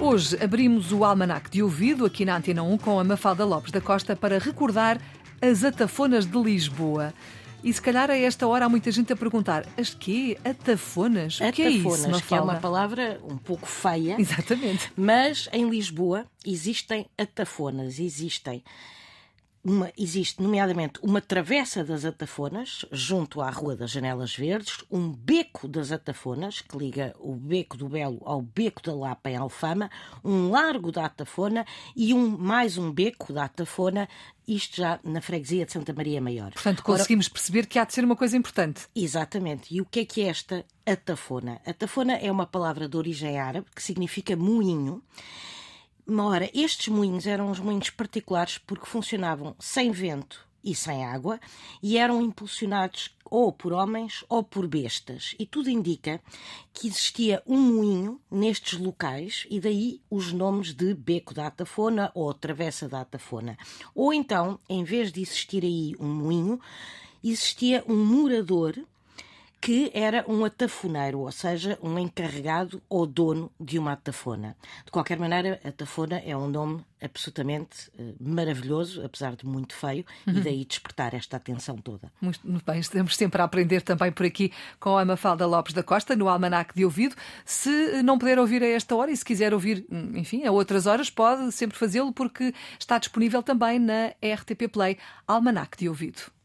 Hoje abrimos o almanac de ouvido aqui na Antena 1 com a Mafalda Lopes da Costa para recordar as atafonas de Lisboa. E se calhar a esta hora há muita gente a perguntar: as quê? Atafonas? O que é isso, Atafonas, que é Mafalda? uma palavra um pouco feia, Exatamente. mas em Lisboa existem atafonas, existem. Uma, existe, nomeadamente, uma travessa das Atafonas, junto à Rua das Janelas Verdes, um beco das Atafonas, que liga o Beco do Belo ao Beco da Lapa, em Alfama, um largo da Atafona e um, mais um beco da Atafona, isto já na freguesia de Santa Maria Maior. Portanto, Ora, conseguimos perceber que há de ser uma coisa importante. Exatamente. E o que é que é esta atafona? Atafona é uma palavra de origem árabe que significa moinho. Ora, estes moinhos eram uns moinhos particulares porque funcionavam sem vento e sem água e eram impulsionados ou por homens ou por bestas. E tudo indica que existia um moinho nestes locais e daí os nomes de Beco da Atafona ou Travessa da Atafona. Ou então, em vez de existir aí um moinho, existia um morador que era um atafoneiro, ou seja, um encarregado ou dono de uma atafona. De qualquer maneira, atafona é um nome absolutamente eh, maravilhoso, apesar de muito feio, e daí despertar esta atenção toda. Muito muito bem, estamos sempre a aprender também por aqui com a Mafalda Lopes da Costa, no Almanac de Ouvido. Se não puder ouvir a esta hora e se quiser ouvir, hum, enfim, a outras horas, pode sempre fazê-lo porque está disponível também na RTP Play Almanac de Ouvido.